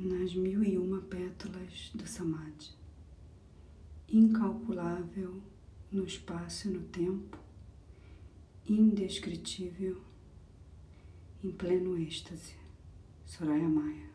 nas mil e uma pétalas do Samadhi, incalculável no espaço e no tempo, indescritível, em pleno êxtase, Soraya Maia.